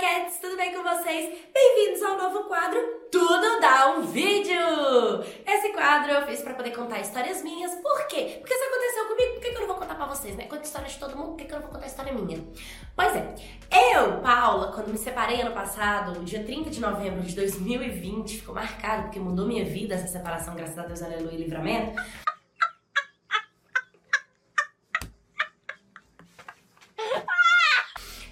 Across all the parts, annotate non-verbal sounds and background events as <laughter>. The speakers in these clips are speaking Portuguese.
Cats, tudo bem com vocês? Bem-vindos ao novo quadro Tudo Dá um Vídeo! Esse quadro eu fiz pra poder contar histórias minhas. Por quê? Porque isso aconteceu comigo, por que, eu não vou contar pra vocês, né? Conto história de todo mundo, por que, que eu não vou contar história minha? Pois é, eu, Paula, quando me separei ano passado, dia 30 de novembro de 2020, ficou marcado porque mudou minha vida essa separação, graças a Deus, aleluia e livramento. <laughs>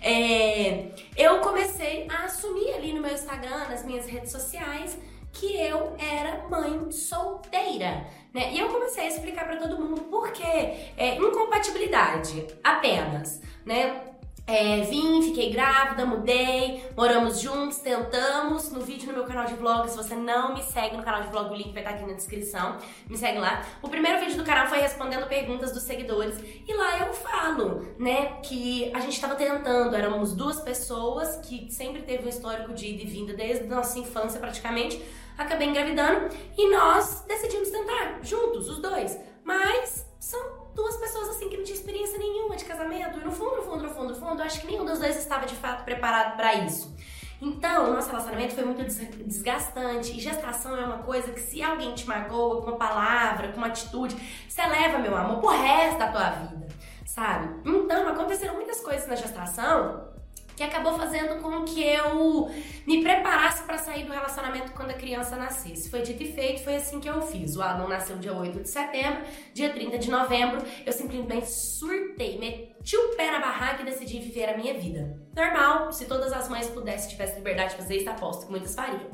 É, eu comecei a assumir ali no meu Instagram, nas minhas redes sociais, que eu era mãe solteira, né? E eu comecei a explicar para todo mundo por que é, incompatibilidade apenas, né? É, vim, fiquei grávida, mudei, moramos juntos, tentamos. No vídeo no meu canal de vlog, se você não me segue no canal de vlog, o link vai estar aqui na descrição. Me segue lá. O primeiro vídeo do canal foi respondendo perguntas dos seguidores. E lá eu falo, né, que a gente tava tentando, éramos duas pessoas que sempre teve um histórico de ida e vinda desde a nossa infância praticamente. Acabei engravidando e nós decidimos tentar juntos, os dois. Mas são duas pessoas assim que não tinham experiência nenhuma de casamento. E no fundo, no fundo, no fundo, no fundo, eu acho que nenhum dos dois estava de fato preparado para isso. Então, o nosso relacionamento foi muito desgastante. E gestação é uma coisa que se alguém te magoa com uma palavra, com uma atitude, você leva, meu amor, pro resto da tua vida, sabe? Então, aconteceram muitas coisas na gestação que acabou fazendo com que eu me preparasse para sair do relacionamento quando a criança nascesse. Foi dito e feito, foi assim que eu fiz. O Adam nasceu dia 8 de setembro, dia 30 de novembro, eu simplesmente surtei, meti o pé na barraca e decidi viver a minha vida. Normal, se todas as mães pudessem, tivessem liberdade de fazer isso, aposto que muitas fariam.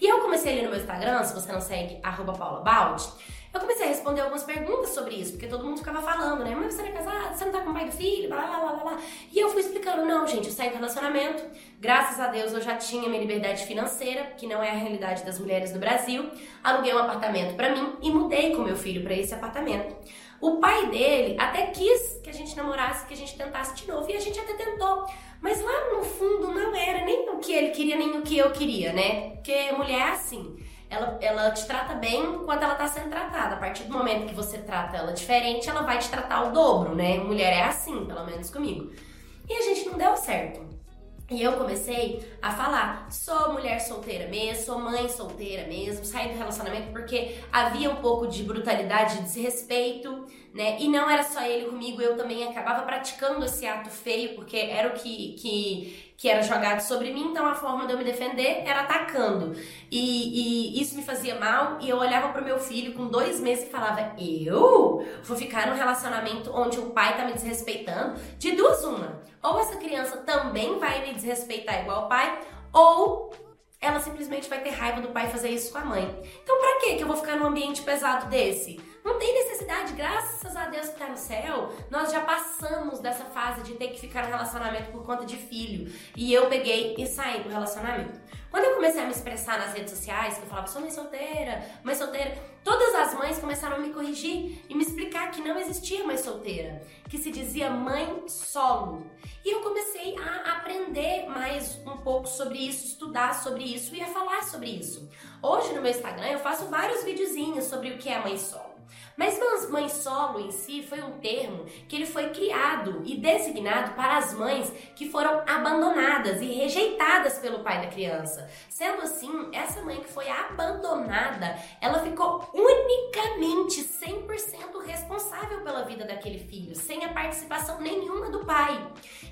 E eu comecei ali no meu Instagram, se você não segue, arroba paulabaldi, eu comecei a responder algumas perguntas sobre isso, porque todo mundo ficava falando, né? Mas você não é casada, você não tá com o pai do filho, blá blá blá blá. E eu fui explicando, não, gente, eu saí do relacionamento, graças a Deus eu já tinha minha liberdade financeira, que não é a realidade das mulheres no Brasil. Aluguei um apartamento para mim e mudei com meu filho para esse apartamento. O pai dele até quis que a gente namorasse, que a gente tentasse de novo, e a gente até tentou. Mas lá no fundo não era nem o que ele queria, nem o que eu queria, né? Porque mulher é assim ela, ela te trata bem quando ela tá sendo tratada. A partir do momento que você trata ela diferente, ela vai te tratar o dobro, né? Mulher é assim, pelo menos comigo. E a gente não deu certo. E eu comecei a falar, sou mulher solteira mesmo, sou mãe solteira mesmo, saí do relacionamento porque havia um pouco de brutalidade, de desrespeito, né? E não era só ele comigo, eu também acabava praticando esse ato feio, porque era o que, que, que era jogado sobre mim, então a forma de eu me defender era atacando. E, e isso me fazia mal, e eu olhava pro meu filho com dois meses e falava: Eu vou ficar num relacionamento onde o pai tá me desrespeitando? De duas, uma. Ou essa criança também vai me desrespeitar igual o pai, ou ela simplesmente vai ter raiva do pai fazer isso com a mãe. Então, pra que eu vou ficar num ambiente pesado desse? Não tem necessidade, graças a Deus que tá no céu, nós já passamos dessa fase de ter que ficar no relacionamento por conta de filho. E eu peguei e saí do relacionamento. Quando eu comecei a me expressar nas redes sociais, que eu falava, sou mãe solteira, mãe solteira, todas as mães começaram a me corrigir e me explicar que não existia mãe solteira, que se dizia mãe solo. E eu comecei a aprender mais um pouco sobre isso, estudar sobre isso e a falar sobre isso. Hoje no meu Instagram eu faço vários videozinhos sobre o que é mãe solo. Mas mãe solo em si foi um termo que ele foi criado e designado para as mães que foram abandonadas e rejeitadas pelo pai da criança. Sendo assim, essa mãe que foi abandonada, ela ficou unicamente 100% responsável pela vida daquele filho, sem a participação nenhuma do pai.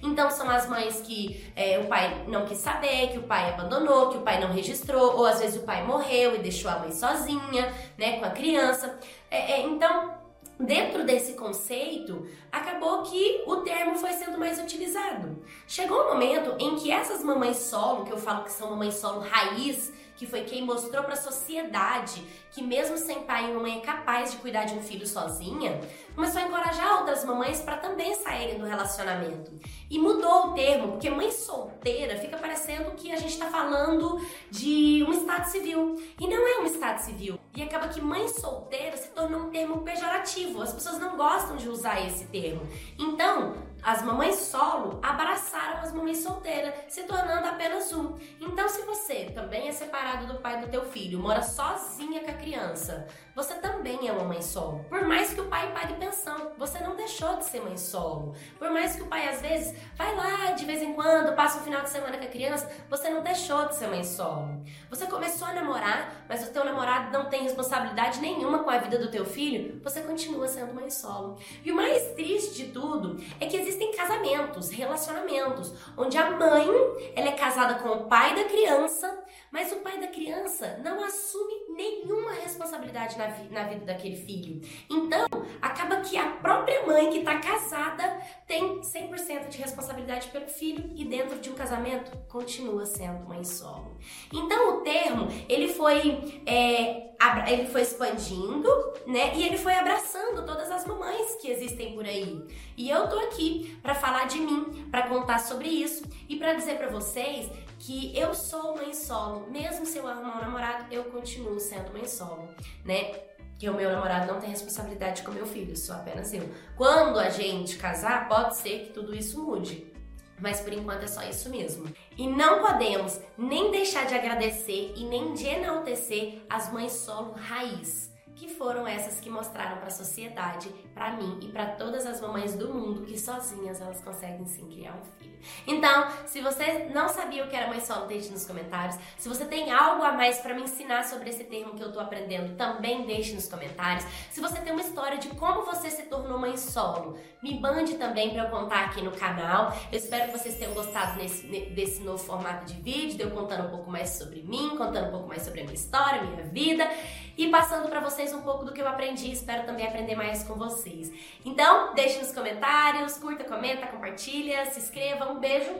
Então são as mães que é, o pai não quis saber, que o pai abandonou, que o pai não registrou, ou às vezes o pai morreu e deixou a mãe sozinha, né, com a criança. É, é, então, dentro desse conceito, acabou que o termo foi sendo mais utilizado. Chegou um momento em que essas mamães solo, que eu falo que são mamães solo raiz, que foi quem mostrou para a sociedade que mesmo sem pai e mãe é capaz de cuidar de um filho sozinha, começou a encorajar outras mamães para também saírem do relacionamento. E mudou o termo, porque mãe solteira fica parecendo que a gente está falando de um estado civil. E não é um estado civil. E acaba que mãe solteira se tornou um termo pejorativo. As pessoas não gostam de usar esse termo. Então, as mamães solo abraçaram as mamães solteiras, se tornando apenas um. Então, se você também é separado do pai do teu filho, mora sozinha com a criança, você também é uma mãe solo. Por mais o pai pague pensão, você não deixou de ser mãe solo. Por mais que o pai às vezes vai lá de vez em quando, passa um final de semana com a criança, você não deixou de ser mãe solo. Você começou a namorar, mas o teu namorado não tem responsabilidade nenhuma com a vida do teu filho, você continua sendo mãe solo. E o mais triste de tudo é que existem casamentos, relacionamentos, onde a mãe, ela é casada com o pai da criança, mas o pai da criança não assume nenhuma responsabilidade na, vi na vida daquele filho. Então, acaba que a própria mãe que está casada tem 100% de responsabilidade pelo filho e dentro de um casamento continua sendo mãe solo. Então, o termo, ele foi, é, ele foi expandindo, né? E ele foi abraçando todas as mamães que existem por aí. E eu tô aqui para falar de mim, para contar sobre isso e para dizer para vocês que eu sou mãe solo, mesmo se eu arrumar um namorado, eu continuo sendo mãe solo, né? Que o meu namorado não tem responsabilidade com meu filho, sou apenas eu. Quando a gente casar, pode ser que tudo isso mude. Mas por enquanto é só isso mesmo. E não podemos nem deixar de agradecer e nem de enaltecer as mães solo raiz que foram essas que mostraram para a sociedade, para mim e para todas as mamães do mundo que sozinhas elas conseguem sim criar um filho. Então, se você não sabia o que era mãe solo, deixe nos comentários. Se você tem algo a mais para me ensinar sobre esse termo que eu tô aprendendo, também deixe nos comentários. Se você tem uma história de como você se tornou mãe solo, me mande também para eu contar aqui no canal. Eu espero que vocês tenham gostado desse novo formato de vídeo, de eu contando um pouco mais sobre mim, contando um pouco mais sobre a minha história, minha vida e passando para vocês um pouco do que eu aprendi. Espero também aprender mais com vocês. Então, deixe nos comentários, curta, comenta, compartilha, se inscreva. Um beijo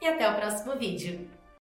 e até o próximo vídeo.